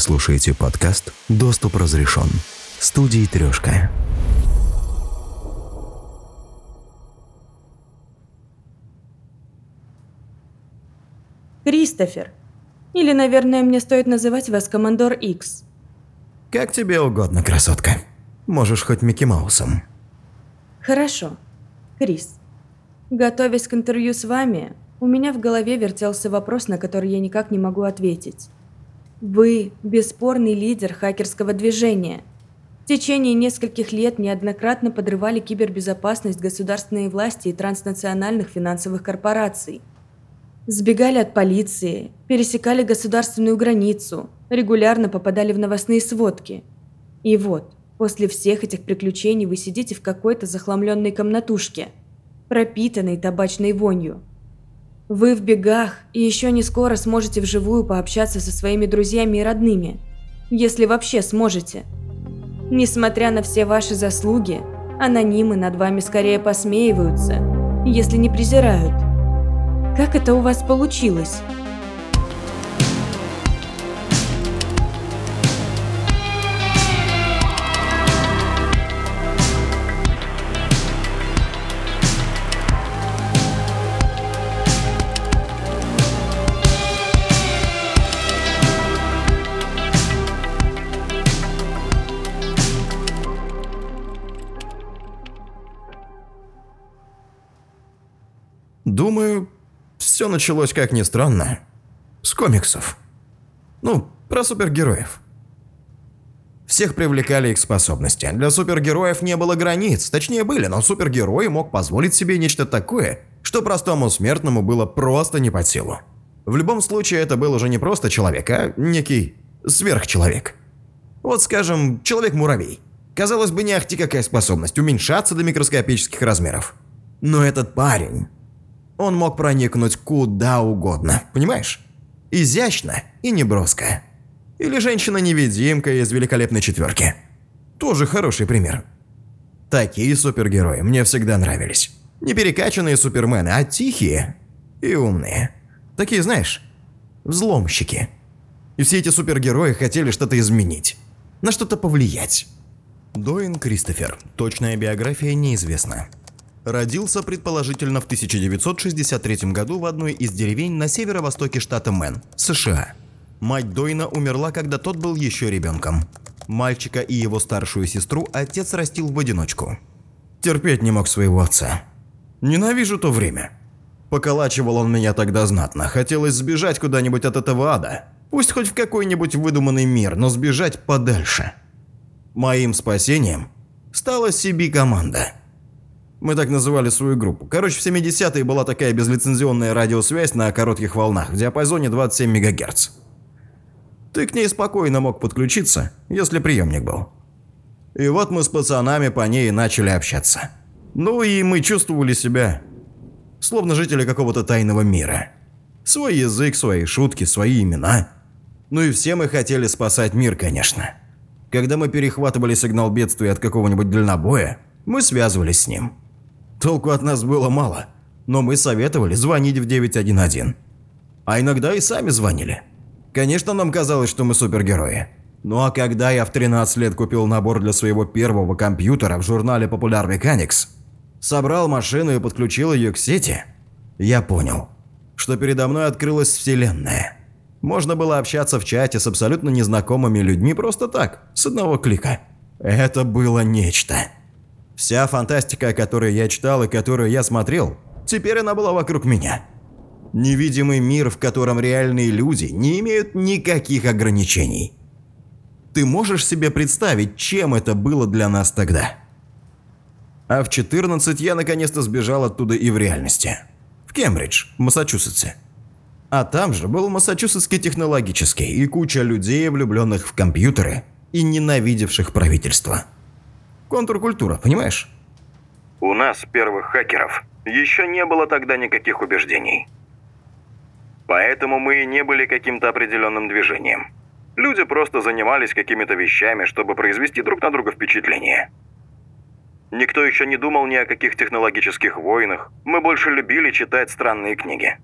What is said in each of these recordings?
слушаете подкаст «Доступ разрешен» студии «Трешка». Кристофер. Или, наверное, мне стоит называть вас Командор Икс. Как тебе угодно, красотка. Можешь хоть Микки Маусом. Хорошо. Крис. Готовясь к интервью с вами, у меня в голове вертелся вопрос, на который я никак не могу ответить. Вы – бесспорный лидер хакерского движения. В течение нескольких лет неоднократно подрывали кибербезопасность государственной власти и транснациональных финансовых корпораций. Сбегали от полиции, пересекали государственную границу, регулярно попадали в новостные сводки. И вот, после всех этих приключений вы сидите в какой-то захламленной комнатушке, пропитанной табачной вонью. Вы в бегах и еще не скоро сможете вживую пообщаться со своими друзьями и родными, если вообще сможете. Несмотря на все ваши заслуги, анонимы над вами скорее посмеиваются, если не презирают. Как это у вас получилось? Все началось, как ни странно, с комиксов. Ну, про супергероев. Всех привлекали их способности. Для супергероев не было границ, точнее были, но супергерой мог позволить себе нечто такое, что простому смертному было просто не под силу. В любом случае, это был уже не просто человек, а некий сверхчеловек. Вот скажем, человек-муравей. Казалось бы, не ахти какая способность уменьшаться до микроскопических размеров. Но этот парень он мог проникнуть куда угодно, понимаешь? Изящно и неброско. Или женщина-невидимка из великолепной четверки. Тоже хороший пример. Такие супергерои мне всегда нравились. Не перекачанные супермены, а тихие и умные. Такие, знаешь, взломщики. И все эти супергерои хотели что-то изменить. На что-то повлиять. Доин Кристофер. Точная биография неизвестна. Родился предположительно в 1963 году в одной из деревень на северо-востоке штата Мэн, США. Мать Дойна умерла, когда тот был еще ребенком. Мальчика и его старшую сестру отец растил в одиночку. Терпеть не мог своего отца. Ненавижу то время. Поколачивал он меня тогда знатно. Хотелось сбежать куда-нибудь от этого ада. Пусть хоть в какой-нибудь выдуманный мир, но сбежать подальше. Моим спасением стала CB-команда – мы так называли свою группу. Короче, в 70-е была такая безлицензионная радиосвязь на коротких волнах в диапазоне 27 МГц. Ты к ней спокойно мог подключиться, если приемник был. И вот мы с пацанами по ней начали общаться. Ну и мы чувствовали себя, словно жители какого-то тайного мира. Свой язык, свои шутки, свои имена. Ну и все мы хотели спасать мир, конечно. Когда мы перехватывали сигнал бедствия от какого-нибудь дальнобоя, мы связывались с ним. Толку от нас было мало, но мы советовали звонить в 911. А иногда и сами звонили. Конечно, нам казалось, что мы супергерои. Ну а когда я в 13 лет купил набор для своего первого компьютера в журнале Popular Mechanics, собрал машину и подключил ее к сети, я понял, что передо мной открылась вселенная. Можно было общаться в чате с абсолютно незнакомыми людьми просто так, с одного клика. Это было нечто. Вся фантастика, о которой я читал и которую я смотрел, теперь она была вокруг меня. Невидимый мир, в котором реальные люди не имеют никаких ограничений. Ты можешь себе представить, чем это было для нас тогда? А в 14 я наконец-то сбежал оттуда и в реальности. В Кембридж, в Массачусетсе. А там же был Массачусетский технологический и куча людей, влюбленных в компьютеры и ненавидевших правительство контркультура, понимаешь? У нас, первых хакеров, еще не было тогда никаких убеждений. Поэтому мы и не были каким-то определенным движением. Люди просто занимались какими-то вещами, чтобы произвести друг на друга впечатление. Никто еще не думал ни о каких технологических войнах, мы больше любили читать странные книги.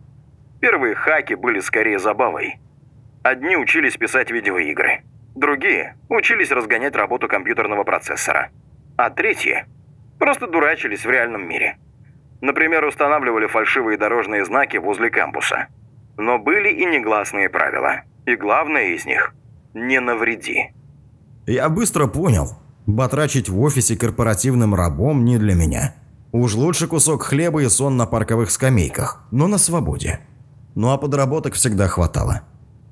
Первые хаки были скорее забавой. Одни учились писать видеоигры, другие учились разгонять работу компьютерного процессора, а третьи просто дурачились в реальном мире. Например, устанавливали фальшивые дорожные знаки возле кампуса. Но были и негласные правила. И главное из них – не навреди. Я быстро понял, батрачить в офисе корпоративным рабом не для меня. Уж лучше кусок хлеба и сон на парковых скамейках, но на свободе. Ну а подработок всегда хватало.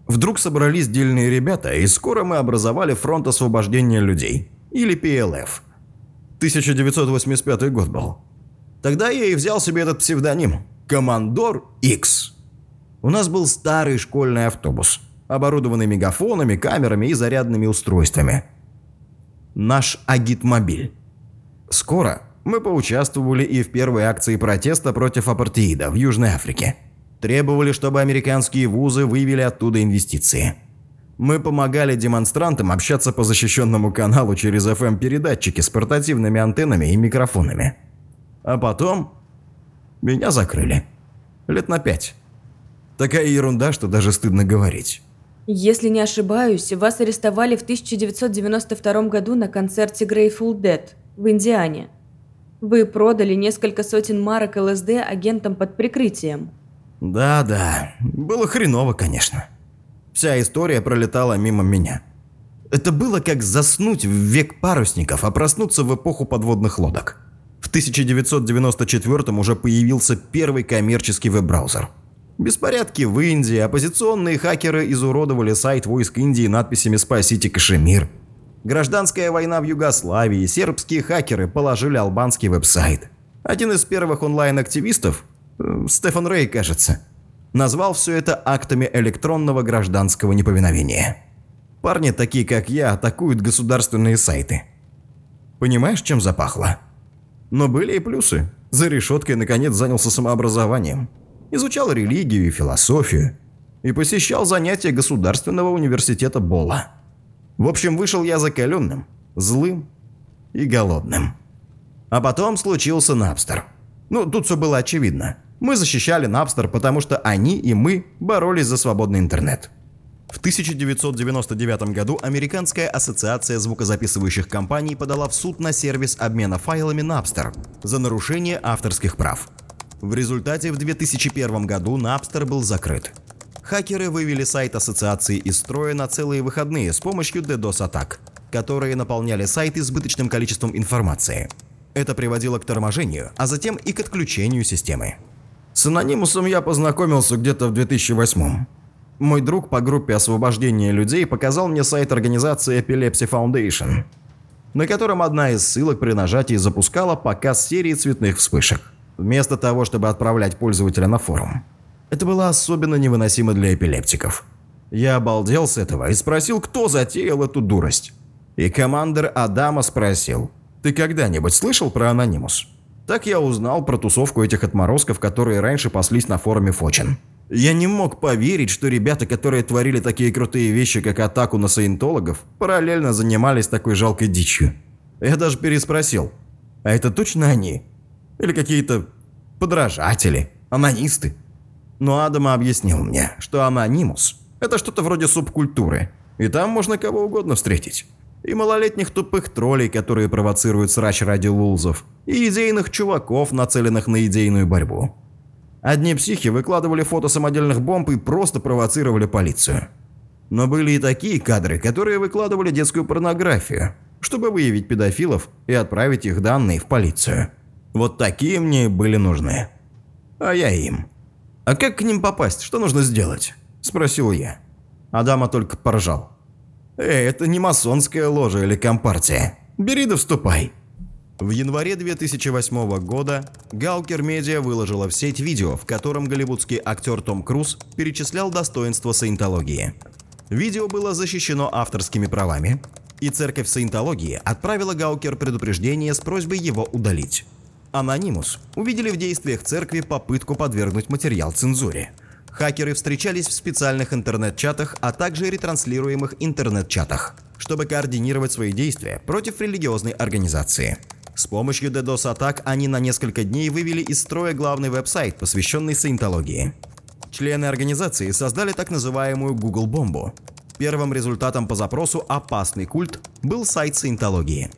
Вдруг собрались дельные ребята, и скоро мы образовали Фронт освобождения людей, или ПЛФ. 1985 год был. Тогда я и взял себе этот псевдоним – Командор X. У нас был старый школьный автобус, оборудованный мегафонами, камерами и зарядными устройствами. Наш агитмобиль. Скоро мы поучаствовали и в первой акции протеста против апартеида в Южной Африке. Требовали, чтобы американские вузы вывели оттуда инвестиции. Мы помогали демонстрантам общаться по защищенному каналу через FM-передатчики с портативными антеннами и микрофонами. А потом меня закрыли. Лет на пять. Такая ерунда, что даже стыдно говорить. Если не ошибаюсь, вас арестовали в 1992 году на концерте Grateful Dead в Индиане. Вы продали несколько сотен марок ЛСД агентам под прикрытием. Да-да, было хреново, конечно. Вся история пролетала мимо меня. Это было как заснуть в век парусников, а проснуться в эпоху подводных лодок. В 1994 уже появился первый коммерческий веб-браузер. Беспорядки в Индии, оппозиционные хакеры изуродовали сайт войск Индии надписями «Спасите Кашемир». Гражданская война в Югославии, сербские хакеры положили албанский веб-сайт. Один из первых онлайн-активистов, э, Стефан Рей, кажется, назвал все это актами электронного гражданского неповиновения. Парни, такие как я, атакуют государственные сайты. Понимаешь, чем запахло? Но были и плюсы. За решеткой наконец занялся самообразованием. Изучал религию и философию. И посещал занятия Государственного университета Бола. В общем, вышел я закаленным, злым и голодным. А потом случился Напстер. Ну, тут все было очевидно. Мы защищали Напстер, потому что они и мы боролись за свободный интернет. В 1999 году Американская ассоциация звукозаписывающих компаний подала в суд на сервис обмена файлами Napster за нарушение авторских прав. В результате в 2001 году Napster был закрыт. Хакеры вывели сайт ассоциации из строя на целые выходные с помощью DDoS-атак, которые наполняли сайт избыточным количеством информации. Это приводило к торможению, а затем и к отключению системы. С анонимусом я познакомился где-то в 2008 Мой друг по группе освобождения людей показал мне сайт организации Epilepsy Foundation, на котором одна из ссылок при нажатии запускала показ серии цветных вспышек, вместо того, чтобы отправлять пользователя на форум. Это было особенно невыносимо для эпилептиков. Я обалдел с этого и спросил, кто затеял эту дурость. И командир Адама спросил, «Ты когда-нибудь слышал про Анонимус?» Так я узнал про тусовку этих отморозков, которые раньше паслись на форуме Фочин. Я не мог поверить, что ребята, которые творили такие крутые вещи, как атаку на саентологов, параллельно занимались такой жалкой дичью. Я даже переспросил, а это точно они? Или какие-то подражатели, анонисты? Но Адама объяснил мне, что анонимус – это что-то вроде субкультуры, и там можно кого угодно встретить. И малолетних тупых троллей, которые провоцируют срач ради лулзов, и идейных чуваков, нацеленных на идейную борьбу. Одни психи выкладывали фото самодельных бомб и просто провоцировали полицию. Но были и такие кадры, которые выкладывали детскую порнографию, чтобы выявить педофилов и отправить их данные в полицию. Вот такие мне были нужны. А я им. «А как к ним попасть? Что нужно сделать?» – спросил я. Адама только поржал. «Эй, это не масонская ложа или компартия. Бери да вступай». В январе 2008 года Гаукер Медиа выложила в сеть видео, в котором голливудский актер Том Круз перечислял достоинства саентологии. Видео было защищено авторскими правами, и церковь саентологии отправила Гаукер предупреждение с просьбой его удалить. Анонимус увидели в действиях церкви попытку подвергнуть материал цензуре. Хакеры встречались в специальных интернет-чатах, а также ретранслируемых интернет-чатах, чтобы координировать свои действия против религиозной организации. С помощью DDoS-атак они на несколько дней вывели из строя главный веб-сайт, посвященный саентологии. Члены организации создали так называемую Google-бомбу. Первым результатом по запросу «Опасный культ» был сайт саентологии.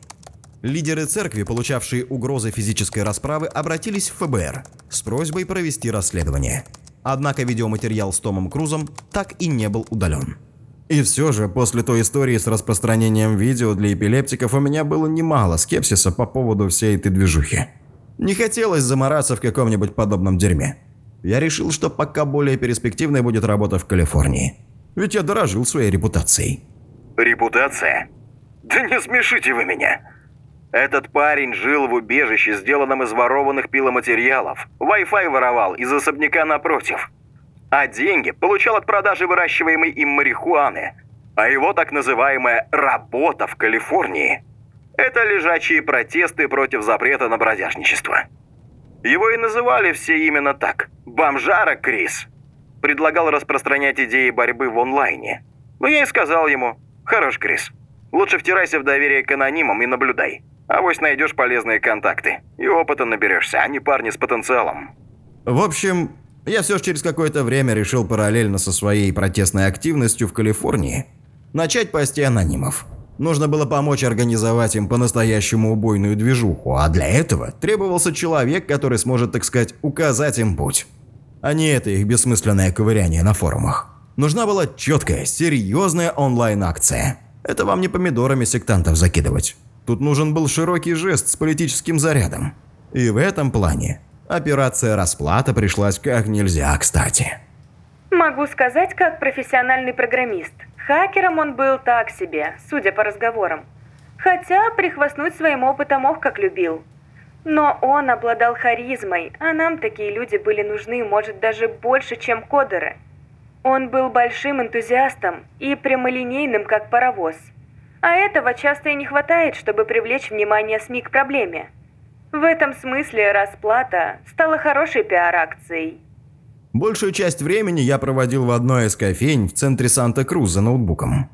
Лидеры церкви, получавшие угрозы физической расправы, обратились в ФБР с просьбой провести расследование. Однако видеоматериал с Томом Крузом так и не был удален. И все же, после той истории с распространением видео для эпилептиков у меня было немало скепсиса по поводу всей этой движухи. Не хотелось замораться в каком-нибудь подобном дерьме. Я решил, что пока более перспективной будет работа в Калифорнии. Ведь я дорожил своей репутацией. Репутация? Да не смешите вы меня. Этот парень жил в убежище, сделанном из ворованных пиломатериалов. Wi-Fi воровал из особняка напротив. А деньги получал от продажи выращиваемой им марихуаны. А его так называемая «работа» в Калифорнии – это лежачие протесты против запрета на бродяжничество. Его и называли все именно так – «Бомжара Крис». Предлагал распространять идеи борьбы в онлайне. Но я и сказал ему «Хорош, Крис, лучше втирайся в доверие к анонимам и наблюдай». Авось найдешь полезные контакты. И опыта наберешься, а не парни с потенциалом. В общем, я все же через какое-то время решил параллельно со своей протестной активностью в Калифорнии начать пасти анонимов. Нужно было помочь организовать им по-настоящему убойную движуху, а для этого требовался человек, который сможет, так сказать, указать им путь. А не это их бессмысленное ковыряние на форумах. Нужна была четкая, серьезная онлайн-акция. Это вам не помидорами сектантов закидывать. Тут нужен был широкий жест с политическим зарядом. И в этом плане операция «Расплата» пришлась как нельзя кстати. Могу сказать, как профессиональный программист. Хакером он был так себе, судя по разговорам. Хотя прихвастнуть своим опытом ох как любил. Но он обладал харизмой, а нам такие люди были нужны, может, даже больше, чем кодеры. Он был большим энтузиастом и прямолинейным, как паровоз – а этого часто и не хватает, чтобы привлечь внимание СМИ к проблеме. В этом смысле расплата стала хорошей пиар-акцией. Большую часть времени я проводил в одной из кофейн в центре Санта-Крус за ноутбуком.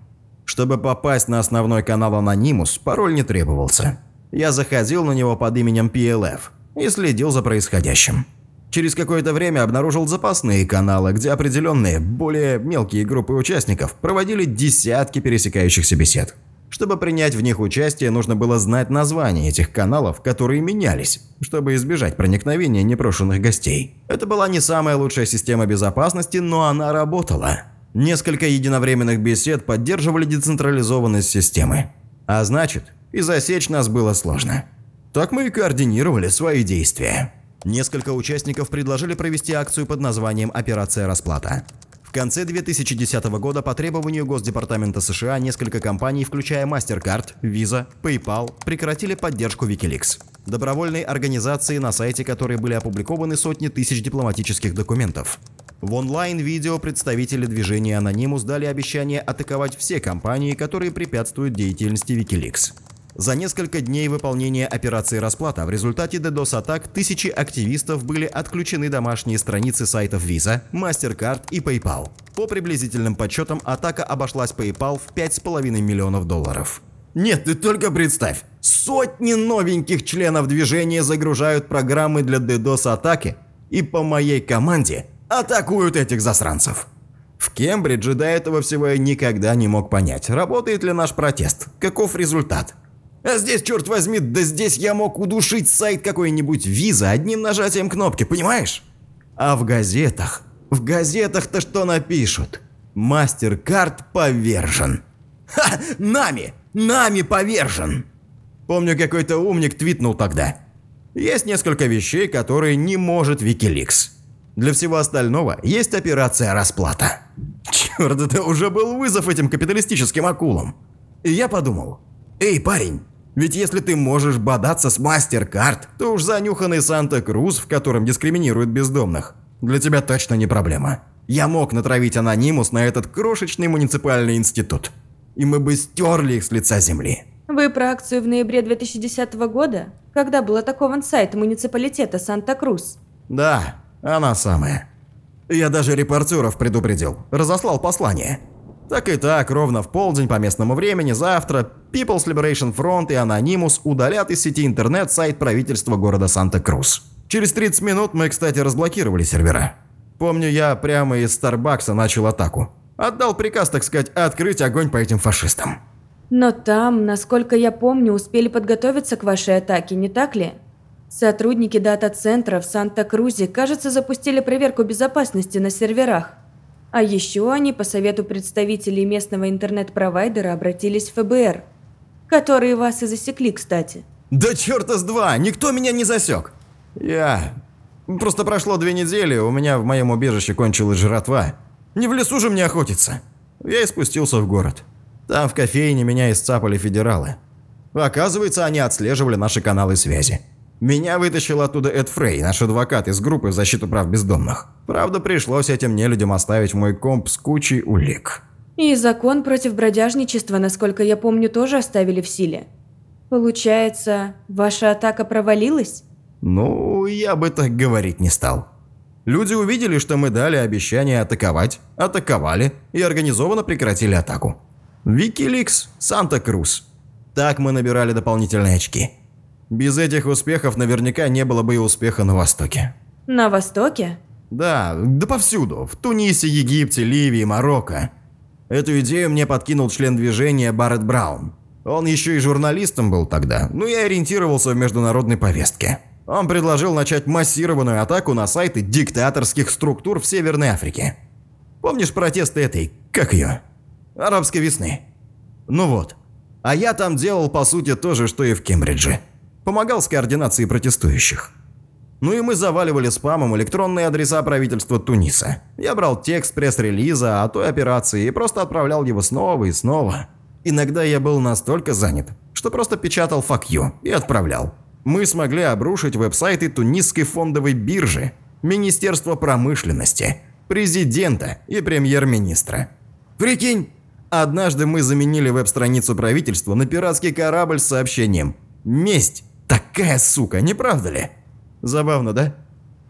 Чтобы попасть на основной канал Anonymous, пароль не требовался. Я заходил на него под именем PLF и следил за происходящим. Через какое-то время обнаружил запасные каналы, где определенные, более мелкие группы участников проводили десятки пересекающихся бесед. Чтобы принять в них участие, нужно было знать названия этих каналов, которые менялись, чтобы избежать проникновения непрошенных гостей. Это была не самая лучшая система безопасности, но она работала. Несколько единовременных бесед поддерживали децентрализованность системы. А значит, и засечь нас было сложно. Так мы и координировали свои действия. Несколько участников предложили провести акцию под названием «Операция расплата». В конце 2010 года по требованию Госдепартамента США несколько компаний, включая MasterCard, Visa, PayPal, прекратили поддержку Wikileaks. Добровольной организации, на сайте которой были опубликованы сотни тысяч дипломатических документов. В онлайн-видео представители движения Anonymous дали обещание атаковать все компании, которые препятствуют деятельности Wikileaks. За несколько дней выполнения операции «Расплата» в результате DDoS-атак тысячи активистов были отключены домашние страницы сайтов Visa, MasterCard и PayPal. По приблизительным подсчетам, атака обошлась PayPal в 5,5 миллионов долларов. Нет, ты только представь, сотни новеньких членов движения загружают программы для DDoS-атаки и по моей команде атакуют этих засранцев. В Кембридже до этого всего я никогда не мог понять, работает ли наш протест, каков результат – а здесь, черт возьми, да здесь я мог удушить сайт какой-нибудь виза одним нажатием кнопки, понимаешь? А в газетах, в газетах-то что напишут? Мастер-карт повержен. Ха, нами, нами повержен. Помню, какой-то умник твитнул тогда. Есть несколько вещей, которые не может Викиликс. Для всего остального есть операция расплата. Черт, это уже был вызов этим капиталистическим акулам. И я подумал, эй, парень, ведь если ты можешь бодаться с мастер-карт, то уж занюханный Санта-Крус, в котором дискриминируют бездомных, для тебя точно не проблема. Я мог натравить анонимус на этот крошечный муниципальный институт. И мы бы стерли их с лица земли. Вы про акцию в ноябре 2010 года? Когда был атакован сайт муниципалитета Санта-Крус? Да, она самая. Я даже репортеров предупредил, разослал послание. Так и так, ровно в полдень по местному времени завтра People's Liberation Front и Anonymous удалят из сети интернет сайт правительства города Санта-Крус. Через 30 минут мы, кстати, разблокировали сервера. Помню, я прямо из Старбакса начал атаку. Отдал приказ, так сказать, открыть огонь по этим фашистам. Но там, насколько я помню, успели подготовиться к вашей атаке, не так ли? Сотрудники дата-центра в Санта-Крузе, кажется, запустили проверку безопасности на серверах. А еще они по совету представителей местного интернет-провайдера обратились в ФБР, которые вас и засекли, кстати. Да черта с два, никто меня не засек. Я... Просто прошло две недели, у меня в моем убежище кончилась жратва. Не в лесу же мне охотиться. Я и спустился в город. Там в кофейне меня исцапали федералы. Оказывается, они отслеживали наши каналы связи. Меня вытащил оттуда Эд Фрей, наш адвокат из группы в защиту прав бездомных. Правда, пришлось этим нелюдям оставить мой комп с кучей улик. И закон против бродяжничества, насколько я помню, тоже оставили в силе. Получается, ваша атака провалилась? Ну, я бы так говорить не стал. Люди увидели, что мы дали обещание атаковать, атаковали и организованно прекратили атаку. Викиликс, Санта-Крус. Так мы набирали дополнительные очки. Без этих успехов наверняка не было бы и успеха на Востоке. На Востоке? Да, да повсюду. В Тунисе, Египте, Ливии, Марокко. Эту идею мне подкинул член движения Барретт Браун. Он еще и журналистом был тогда, ну и ориентировался в международной повестке. Он предложил начать массированную атаку на сайты диктаторских структур в Северной Африке. Помнишь протесты этой, как ее, арабской весны? Ну вот. А я там делал по сути то же, что и в Кембридже. Помогал с координацией протестующих. Ну и мы заваливали спамом электронные адреса правительства Туниса. Я брал текст пресс-релиза о той операции и просто отправлял его снова и снова. Иногда я был настолько занят, что просто печатал «fuck you» и отправлял. Мы смогли обрушить веб-сайты Тунисской фондовой биржи, Министерства промышленности, президента и премьер-министра. Прикинь, однажды мы заменили веб-страницу правительства на пиратский корабль с сообщением «Месть! Такая сука, не правда ли?» Забавно, да?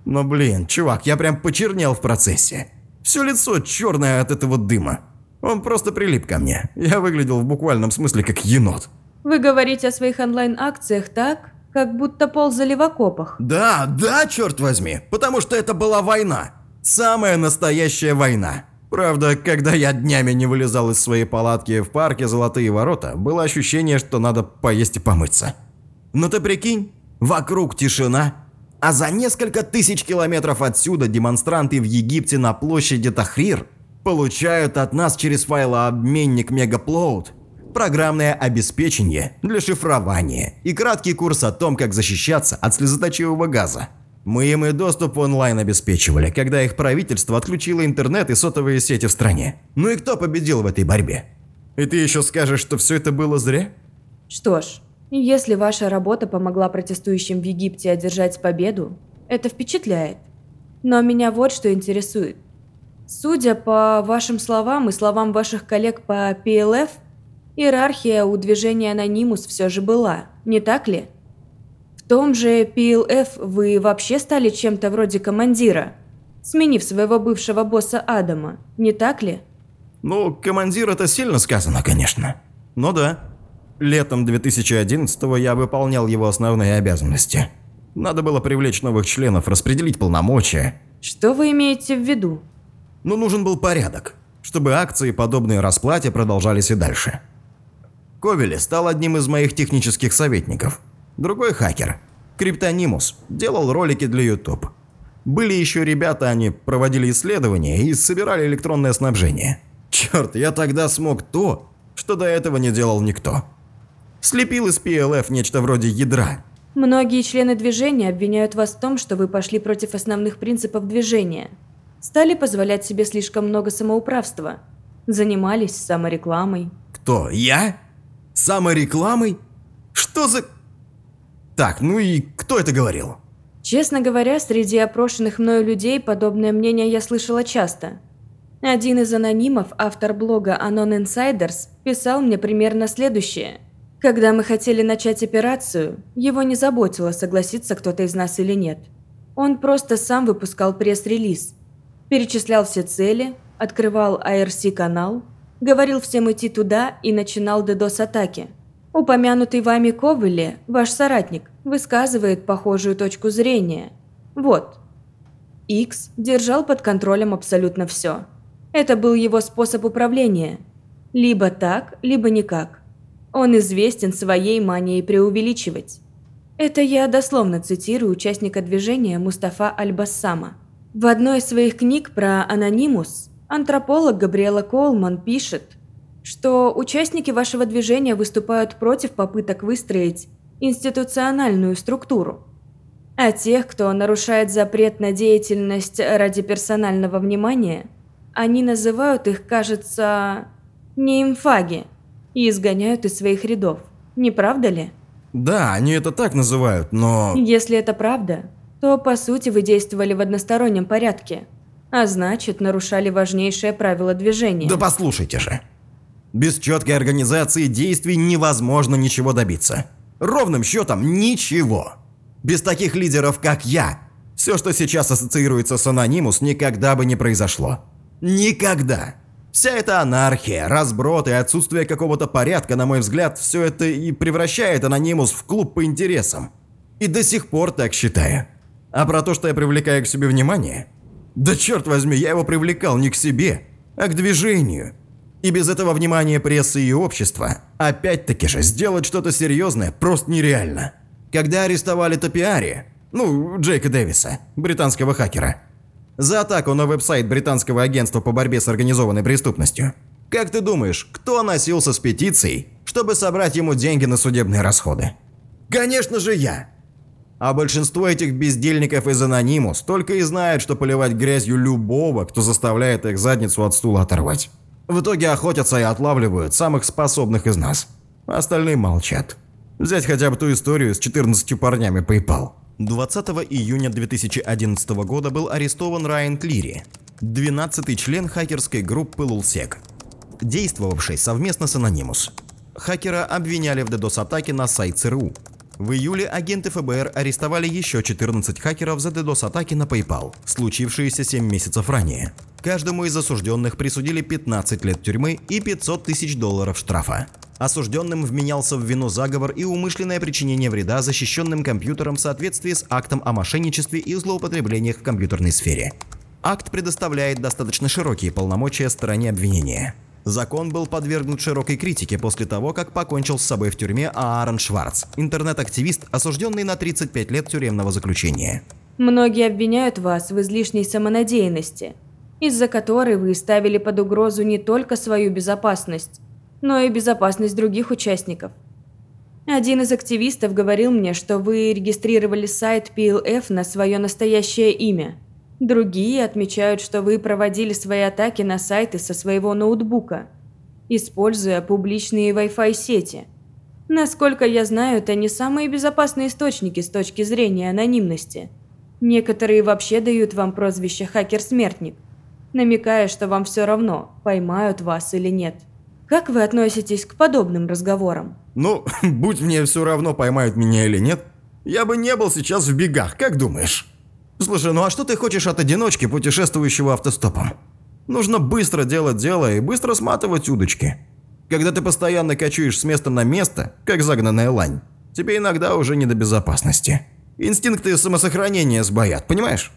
Но блин, чувак, я прям почернел в процессе. Все лицо черное от этого дыма. Он просто прилип ко мне. Я выглядел в буквальном смысле как енот. Вы говорите о своих онлайн-акциях так, как будто ползали в окопах. Да, да, черт возьми, потому что это была война. Самая настоящая война. Правда, когда я днями не вылезал из своей палатки в парке Золотые ворота, было ощущение, что надо поесть и помыться. Но ты прикинь, вокруг тишина, а за несколько тысяч километров отсюда демонстранты в Египте на площади Тахрир получают от нас через файлообменник Мегаплоуд программное обеспечение для шифрования и краткий курс о том, как защищаться от слезоточивого газа. Мы им и доступ онлайн обеспечивали, когда их правительство отключило интернет и сотовые сети в стране. Ну и кто победил в этой борьбе? И ты еще скажешь, что все это было зря? Что ж, если ваша работа помогла протестующим в Египте одержать победу, это впечатляет. Но меня вот что интересует. Судя по вашим словам и словам ваших коллег по PLF, иерархия у движения Анонимус все же была, не так ли? В том же PLF вы вообще стали чем-то вроде командира, сменив своего бывшего босса Адама, не так ли? Ну, командир это сильно сказано, конечно. Но да, Летом 2011-го я выполнял его основные обязанности. Надо было привлечь новых членов, распределить полномочия. Что вы имеете в виду? Ну, нужен был порядок, чтобы акции, подобные расплате, продолжались и дальше. Ковели стал одним из моих технических советников. Другой хакер, Криптонимус, делал ролики для YouTube. Были еще ребята, они проводили исследования и собирали электронное снабжение. Черт, я тогда смог то, что до этого не делал никто слепил из PLF нечто вроде ядра. Многие члены движения обвиняют вас в том, что вы пошли против основных принципов движения. Стали позволять себе слишком много самоуправства. Занимались саморекламой. Кто, я? Саморекламой? Что за... Так, ну и кто это говорил? Честно говоря, среди опрошенных мною людей подобное мнение я слышала часто. Один из анонимов, автор блога Anon Insiders, писал мне примерно следующее – когда мы хотели начать операцию, его не заботило, согласится кто-то из нас или нет. Он просто сам выпускал пресс-релиз, перечислял все цели, открывал ARC-канал, говорил всем идти туда и начинал DDoS-атаки. Упомянутый вами Ковели, ваш соратник, высказывает похожую точку зрения. Вот. Икс держал под контролем абсолютно все. Это был его способ управления. Либо так, либо никак. Он известен своей манией преувеличивать. Это я дословно цитирую участника движения Мустафа Аль-Бассама. В одной из своих книг про анонимус антрополог Габриэла Колман пишет, что участники вашего движения выступают против попыток выстроить институциональную структуру. А тех, кто нарушает запрет на деятельность ради персонального внимания, они называют их, кажется, неимфаги и изгоняют из своих рядов. Не правда ли? Да, они это так называют, но... Если это правда, то по сути вы действовали в одностороннем порядке, а значит нарушали важнейшее правило движения. Да послушайте же. Без четкой организации действий невозможно ничего добиться. Ровным счетом ничего. Без таких лидеров, как я, все, что сейчас ассоциируется с Анонимус, никогда бы не произошло. Никогда. Вся эта анархия, разброд и отсутствие какого-то порядка, на мой взгляд, все это и превращает Анонимус в клуб по интересам. И до сих пор так считаю. А про то, что я привлекаю к себе внимание? Да черт возьми, я его привлекал не к себе, а к движению. И без этого внимания прессы и общества, опять-таки же, сделать что-то серьезное просто нереально. Когда арестовали Топиари, ну, Джейка Дэвиса, британского хакера, за атаку на веб-сайт британского агентства по борьбе с организованной преступностью. Как ты думаешь, кто носился с петицией, чтобы собрать ему деньги на судебные расходы? Конечно же я. А большинство этих бездельников из Анонимус только и знают, что поливать грязью любого, кто заставляет их задницу от стула оторвать. В итоге охотятся и отлавливают самых способных из нас. Остальные молчат. Взять хотя бы ту историю с 14 парнями PayPal. 20 июня 2011 года был арестован Райан Клири, 12-й член хакерской группы Лулсек, действовавший совместно с Anonymous. Хакера обвиняли в DDoS-атаке на сайт ЦРУ. В июле агенты ФБР арестовали еще 14 хакеров за DDoS-атаки на PayPal, случившиеся 7 месяцев ранее. Каждому из осужденных присудили 15 лет тюрьмы и 500 тысяч долларов штрафа. Осужденным вменялся в вину заговор и умышленное причинение вреда защищенным компьютерам в соответствии с актом о мошенничестве и злоупотреблениях в компьютерной сфере. Акт предоставляет достаточно широкие полномочия стороне обвинения. Закон был подвергнут широкой критике после того, как покончил с собой в тюрьме Аарон Шварц, интернет-активист, осужденный на 35 лет тюремного заключения. Многие обвиняют вас в излишней самонадеянности, из-за которой вы ставили под угрозу не только свою безопасность, но и безопасность других участников. Один из активистов говорил мне, что вы регистрировали сайт PLF на свое настоящее имя. Другие отмечают, что вы проводили свои атаки на сайты со своего ноутбука, используя публичные Wi-Fi сети. Насколько я знаю, это не самые безопасные источники с точки зрения анонимности. Некоторые вообще дают вам прозвище «хакер-смертник», намекая, что вам все равно, поймают вас или нет. Как вы относитесь к подобным разговорам? Ну, будь мне все равно, поймают меня или нет, я бы не был сейчас в бегах, как думаешь? Слушай, ну а что ты хочешь от одиночки, путешествующего автостопом? Нужно быстро делать дело и быстро сматывать удочки. Когда ты постоянно кочуешь с места на место, как загнанная лань, тебе иногда уже не до безопасности. Инстинкты самосохранения сбоят, понимаешь?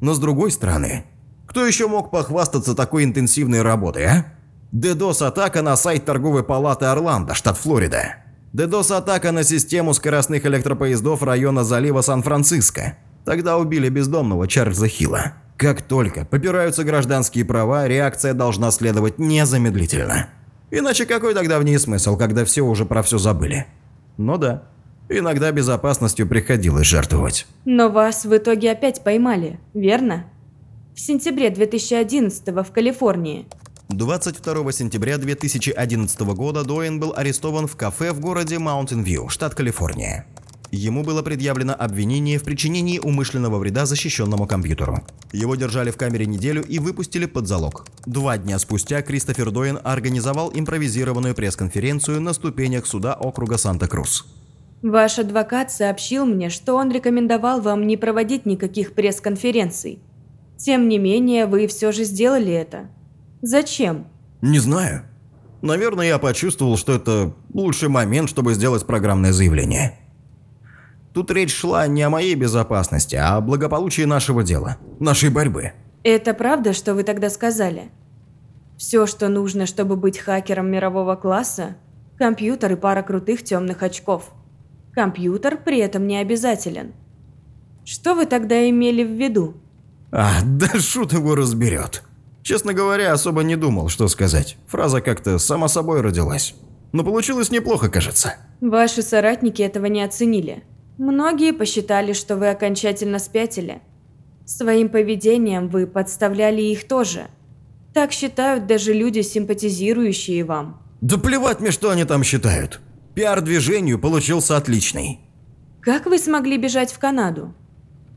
Но с другой стороны, кто еще мог похвастаться такой интенсивной работой, а? DDoS-атака на сайт торговой палаты Орландо, штат Флорида. DDoS-атака на систему скоростных электропоездов района залива Сан-Франциско. Тогда убили бездомного Чарльза Хилла. Как только попираются гражданские права, реакция должна следовать незамедлительно. Иначе какой тогда в ней смысл, когда все уже про все забыли? Ну да, иногда безопасностью приходилось жертвовать. Но вас в итоге опять поймали, верно? В сентябре 2011 в Калифорнии. 22 сентября 2011 года Доин был арестован в кафе в городе Маунтин-Вью, штат Калифорния. Ему было предъявлено обвинение в причинении умышленного вреда защищенному компьютеру. Его держали в камере неделю и выпустили под залог. Два дня спустя Кристофер Доин организовал импровизированную пресс-конференцию на ступенях суда округа Санта-Крус. Ваш адвокат сообщил мне, что он рекомендовал вам не проводить никаких пресс-конференций. Тем не менее, вы все же сделали это. Зачем? Не знаю. Наверное, я почувствовал, что это лучший момент, чтобы сделать программное заявление. Тут речь шла не о моей безопасности, а о благополучии нашего дела, нашей борьбы. Это правда, что вы тогда сказали? Все, что нужно, чтобы быть хакером мирового класса – компьютер и пара крутых темных очков. Компьютер при этом не обязателен. Что вы тогда имели в виду? А, да шут его разберет. Честно говоря, особо не думал, что сказать. Фраза как-то сама собой родилась. Но получилось неплохо, кажется. Ваши соратники этого не оценили. Многие посчитали, что вы окончательно спятили. Своим поведением вы подставляли их тоже. Так считают даже люди, симпатизирующие вам. Да плевать мне, что они там считают. Пиар движению получился отличный. Как вы смогли бежать в Канаду?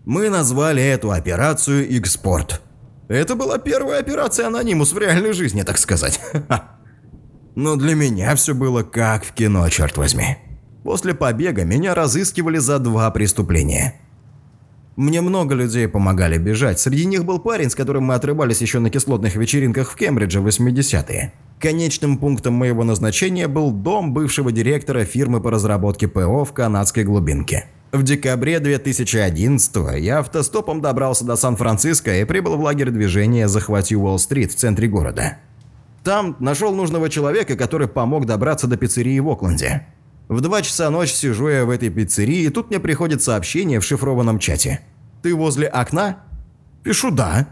Мы назвали эту операцию «Экспорт». Это была первая операция «Анонимус» в реальной жизни, так сказать. Но для меня все было как в кино, черт возьми. После побега меня разыскивали за два преступления. Мне много людей помогали бежать. Среди них был парень, с которым мы отрывались еще на кислотных вечеринках в Кембридже в 80-е. Конечным пунктом моего назначения был дом бывшего директора фирмы по разработке ПО в канадской глубинке. В декабре 2011 я автостопом добрался до Сан-Франциско и прибыл в лагерь движения «Захвати Уолл-стрит» в центре города. Там нашел нужного человека, который помог добраться до пиццерии в Окленде. В 2 часа ночи сижу я в этой пиццерии, и тут мне приходит сообщение в шифрованном чате. «Ты возле окна?» Пишу «да».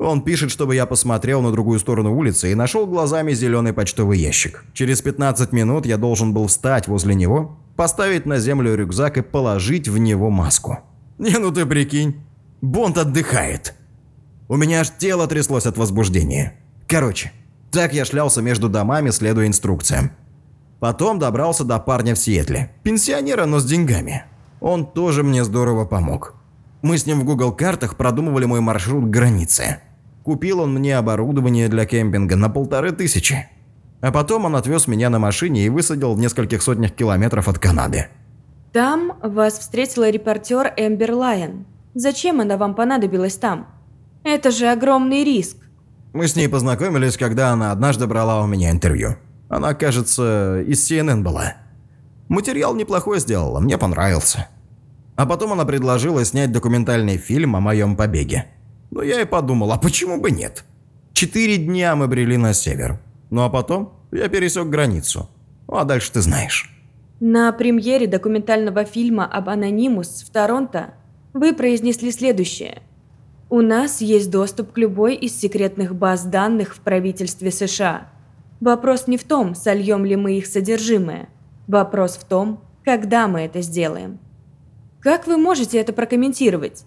Он пишет, чтобы я посмотрел на другую сторону улицы и нашел глазами зеленый почтовый ящик. Через 15 минут я должен был встать возле него, поставить на землю рюкзак и положить в него маску. Не, ну ты прикинь, Бонд отдыхает. У меня аж тело тряслось от возбуждения. Короче, так я шлялся между домами, следуя инструкциям. Потом добрался до парня в Сиэтле. Пенсионера, но с деньгами. Он тоже мне здорово помог. Мы с ним в Google картах продумывали мой маршрут к границе. Купил он мне оборудование для кемпинга на полторы тысячи. А потом он отвез меня на машине и высадил в нескольких сотнях километров от Канады. Там вас встретила репортер Эмбер Лайон. Зачем она вам понадобилась там? Это же огромный риск. Мы с ней познакомились, когда она однажды брала у меня интервью. Она, кажется, из CNN была. Материал неплохой сделала, мне понравился. А потом она предложила снять документальный фильм о моем побеге. Но я и подумал, а почему бы нет? Четыре дня мы брели на север. Ну а потом я пересек границу. Ну а дальше ты знаешь. На премьере документального фильма об Анонимус в Торонто вы произнесли следующее. У нас есть доступ к любой из секретных баз данных в правительстве США. Вопрос не в том, сольем ли мы их содержимое. Вопрос в том, когда мы это сделаем. Как вы можете это прокомментировать?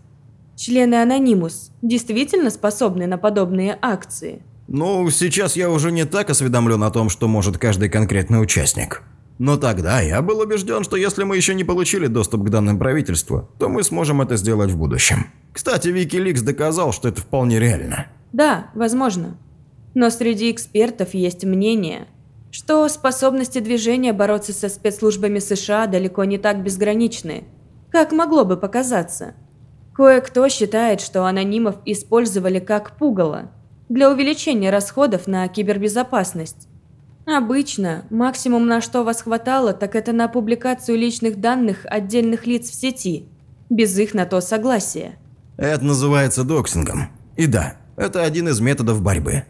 Члены Анонимус действительно способны на подобные акции? Ну, сейчас я уже не так осведомлен о том, что может каждый конкретный участник. Но тогда я был убежден, что если мы еще не получили доступ к данным правительства, то мы сможем это сделать в будущем. Кстати, Wikileaks доказал, что это вполне реально. Да, возможно. Но среди экспертов есть мнение, что способности движения бороться со спецслужбами США далеко не так безграничны, как могло бы показаться. Кое-кто считает, что анонимов использовали как пугало для увеличения расходов на кибербезопасность. Обычно максимум на что вас хватало, так это на публикацию личных данных отдельных лиц в сети, без их на то согласия. Это называется доксингом. И да, это один из методов борьбы.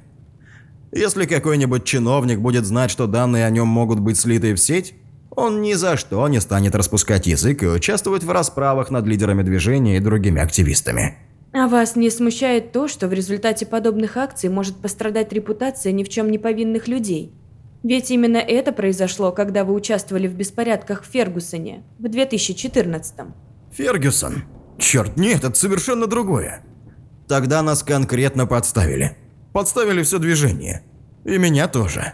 Если какой-нибудь чиновник будет знать, что данные о нем могут быть слиты в сеть, он ни за что не станет распускать язык и участвовать в расправах над лидерами движения и другими активистами. А вас не смущает то, что в результате подобных акций может пострадать репутация ни в чем не повинных людей? Ведь именно это произошло, когда вы участвовали в беспорядках в Фергусоне в 2014 -м. Фергюсон? Черт, нет, это совершенно другое. Тогда нас конкретно подставили. Подставили все движение. И меня тоже.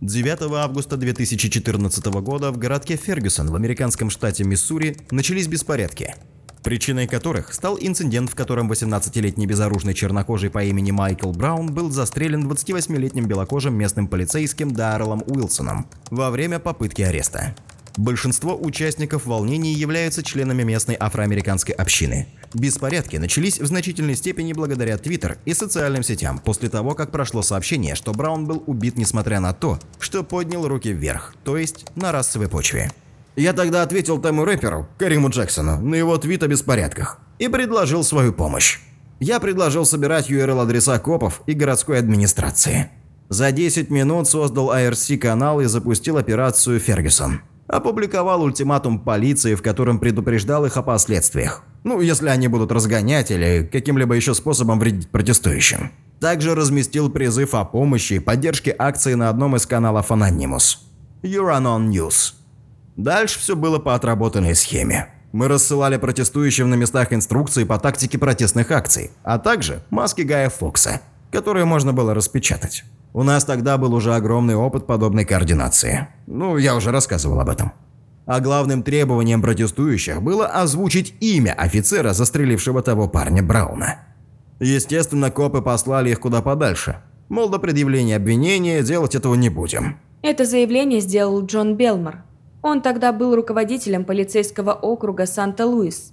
9 августа 2014 года в городке Фергюсон в американском штате Миссури начались беспорядки, причиной которых стал инцидент, в котором 18-летний безоружный чернокожий по имени Майкл Браун был застрелен 28-летним белокожим местным полицейским Дарреллом Уилсоном во время попытки ареста. Большинство участников волнений являются членами местной афроамериканской общины. Беспорядки начались в значительной степени благодаря Твиттер и социальным сетям после того, как прошло сообщение, что Браун был убит несмотря на то, что поднял руки вверх, то есть на расовой почве. Я тогда ответил тому рэперу, Кариму Джексону, на его твит о беспорядках и предложил свою помощь. Я предложил собирать URL-адреса копов и городской администрации. За 10 минут создал IRC-канал и запустил операцию «Фергюсон». Опубликовал ультиматум полиции, в котором предупреждал их о последствиях. Ну, если они будут разгонять или каким-либо еще способом вредить протестующим. Также разместил призыв о помощи и поддержке акции на одном из каналов Anonymous. Uranon News. Дальше все было по отработанной схеме. Мы рассылали протестующим на местах инструкции по тактике протестных акций, а также маски Гая Фокса, которые можно было распечатать. У нас тогда был уже огромный опыт подобной координации. Ну, я уже рассказывал об этом. А главным требованием протестующих было озвучить имя офицера, застрелившего того парня Брауна. Естественно, копы послали их куда подальше. Мол, до предъявления обвинения делать этого не будем. Это заявление сделал Джон Белмор. Он тогда был руководителем полицейского округа Санта-Луис.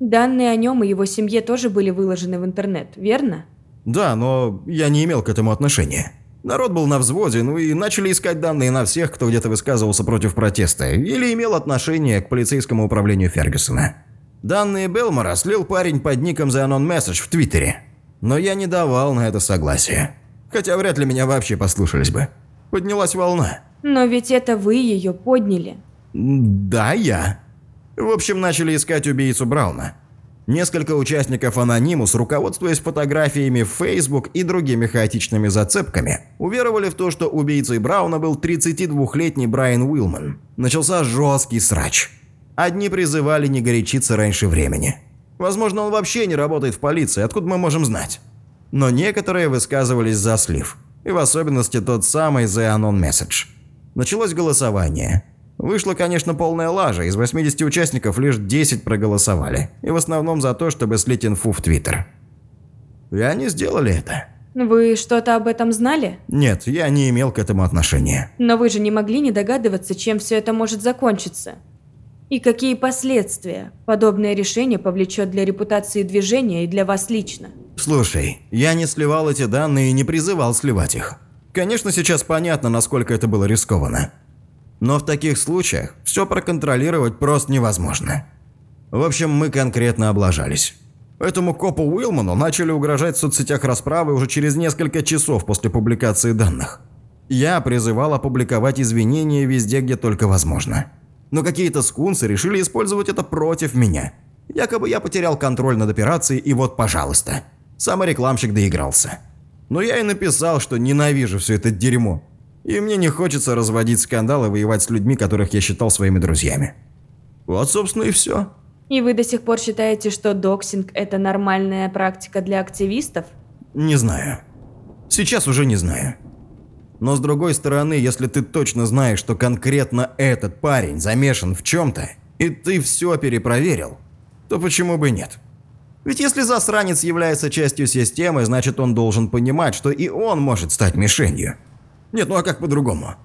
Данные о нем и его семье тоже были выложены в интернет, верно? Да, но я не имел к этому отношения. Народ был на взводе, ну и начали искать данные на всех, кто где-то высказывался против протеста или имел отношение к полицейскому управлению Фергюсона. Данные Белмора слил парень под ником The Anon Message в Твиттере. Но я не давал на это согласия. Хотя вряд ли меня вообще послушались бы. Поднялась волна. Но ведь это вы ее подняли. Да, я. В общем, начали искать убийцу Брауна. Несколько участников Анонимус, руководствуясь фотографиями в Facebook и другими хаотичными зацепками, уверовали в то, что убийцей Брауна был 32-летний Брайан Уилман. Начался жесткий срач. Одни призывали не горячиться раньше времени. Возможно, он вообще не работает в полиции, откуда мы можем знать. Но некоторые высказывались за слив. И в особенности тот самый The Anon Message. Началось голосование. Вышла, конечно, полная лажа. Из 80 участников лишь 10 проголосовали. И в основном за то, чтобы слить инфу в Твиттер. И они сделали это. Вы что-то об этом знали? Нет, я не имел к этому отношения. Но вы же не могли не догадываться, чем все это может закончиться. И какие последствия подобное решение повлечет для репутации движения и для вас лично? Слушай, я не сливал эти данные и не призывал сливать их. Конечно, сейчас понятно, насколько это было рискованно. Но в таких случаях все проконтролировать просто невозможно. В общем, мы конкретно облажались. Этому копу Уилману начали угрожать в соцсетях расправы уже через несколько часов после публикации данных. Я призывал опубликовать извинения везде, где только возможно. Но какие-то скунсы решили использовать это против меня. Якобы я потерял контроль над операцией, и вот, пожалуйста. Саморекламщик доигрался. Но я и написал, что ненавижу все это дерьмо. И мне не хочется разводить скандал и воевать с людьми, которых я считал своими друзьями. Вот, собственно, и все. И вы до сих пор считаете, что доксинг – это нормальная практика для активистов? Не знаю. Сейчас уже не знаю. Но с другой стороны, если ты точно знаешь, что конкретно этот парень замешан в чем-то, и ты все перепроверил, то почему бы нет? Ведь если засранец является частью системы, значит он должен понимать, что и он может стать мишенью. Нет, ну а как по-другому?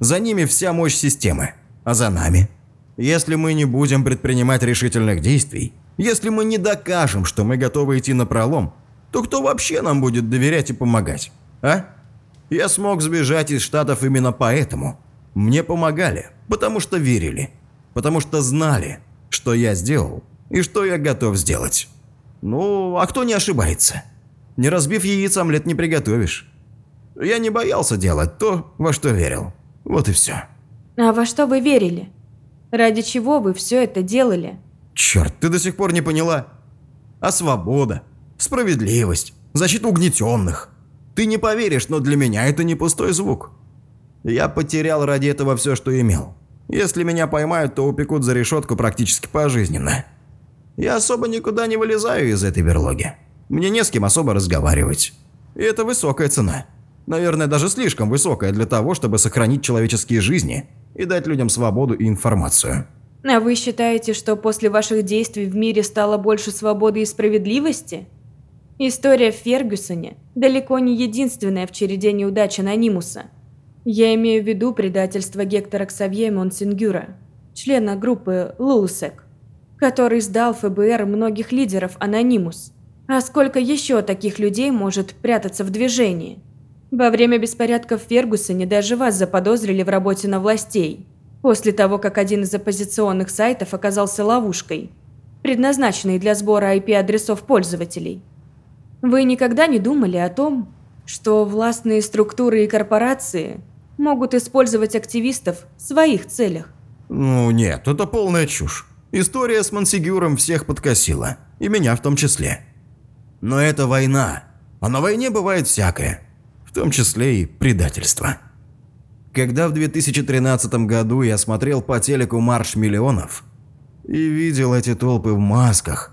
За ними вся мощь системы, а за нами? Если мы не будем предпринимать решительных действий, если мы не докажем, что мы готовы идти на пролом, то кто вообще нам будет доверять и помогать, а? Я смог сбежать из Штатов именно поэтому. Мне помогали, потому что верили, потому что знали, что я сделал и что я готов сделать. Ну, а кто не ошибается? Не разбив яиц, омлет не приготовишь. Я не боялся делать то, во что верил. Вот и все. А во что вы верили? Ради чего вы все это делали? Черт, ты до сих пор не поняла? А свобода, справедливость, защита угнетенных. Ты не поверишь, но для меня это не пустой звук. Я потерял ради этого все, что имел. Если меня поймают, то упекут за решетку практически пожизненно. Я особо никуда не вылезаю из этой берлоги. Мне не с кем особо разговаривать. И это высокая цена. Наверное, даже слишком высокая для того, чтобы сохранить человеческие жизни и дать людям свободу и информацию. А вы считаете, что после ваших действий в мире стало больше свободы и справедливости? История в Фергюсоне далеко не единственная в череде неудач Анонимуса. Я имею в виду предательство Гектора Ксавье Монсингюра, члена группы Лулсек который сдал ФБР многих лидеров Анонимус. А сколько еще таких людей может прятаться в движении? Во время беспорядков в Фергусоне даже вас заподозрили в работе на властей. После того, как один из оппозиционных сайтов оказался ловушкой, предназначенной для сбора IP-адресов пользователей. Вы никогда не думали о том, что властные структуры и корпорации могут использовать активистов в своих целях? Ну нет, это полная чушь. История с Мансигюром всех подкосила, и меня в том числе. Но это война, а на войне бывает всякое, в том числе и предательство. Когда в 2013 году я смотрел по телеку «Марш миллионов» и видел эти толпы в масках,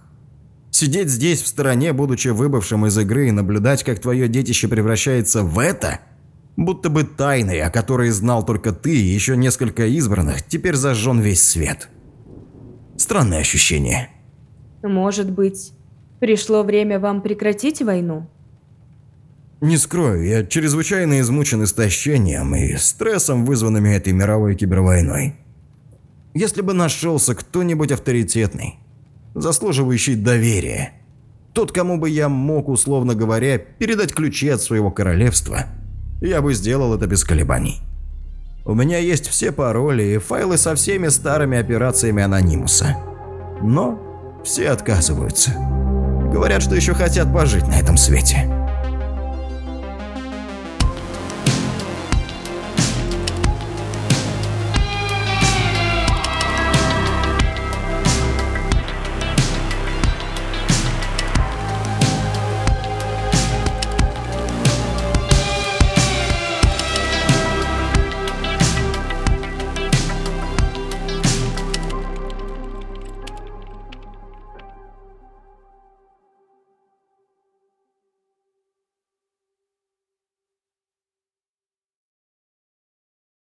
сидеть здесь в стороне, будучи выбывшим из игры, и наблюдать, как твое детище превращается в это, будто бы тайной, о которой знал только ты и еще несколько избранных, теперь зажжен весь свет. Странное ощущение. Может быть, пришло время вам прекратить войну? Не скрою, я чрезвычайно измучен истощением и стрессом, вызванными этой мировой кибервойной. Если бы нашелся кто-нибудь авторитетный, заслуживающий доверия, тот, кому бы я мог, условно говоря, передать ключи от своего королевства, я бы сделал это без колебаний. У меня есть все пароли и файлы со всеми старыми операциями Анонимуса. Но все отказываются. Говорят, что еще хотят пожить на этом свете.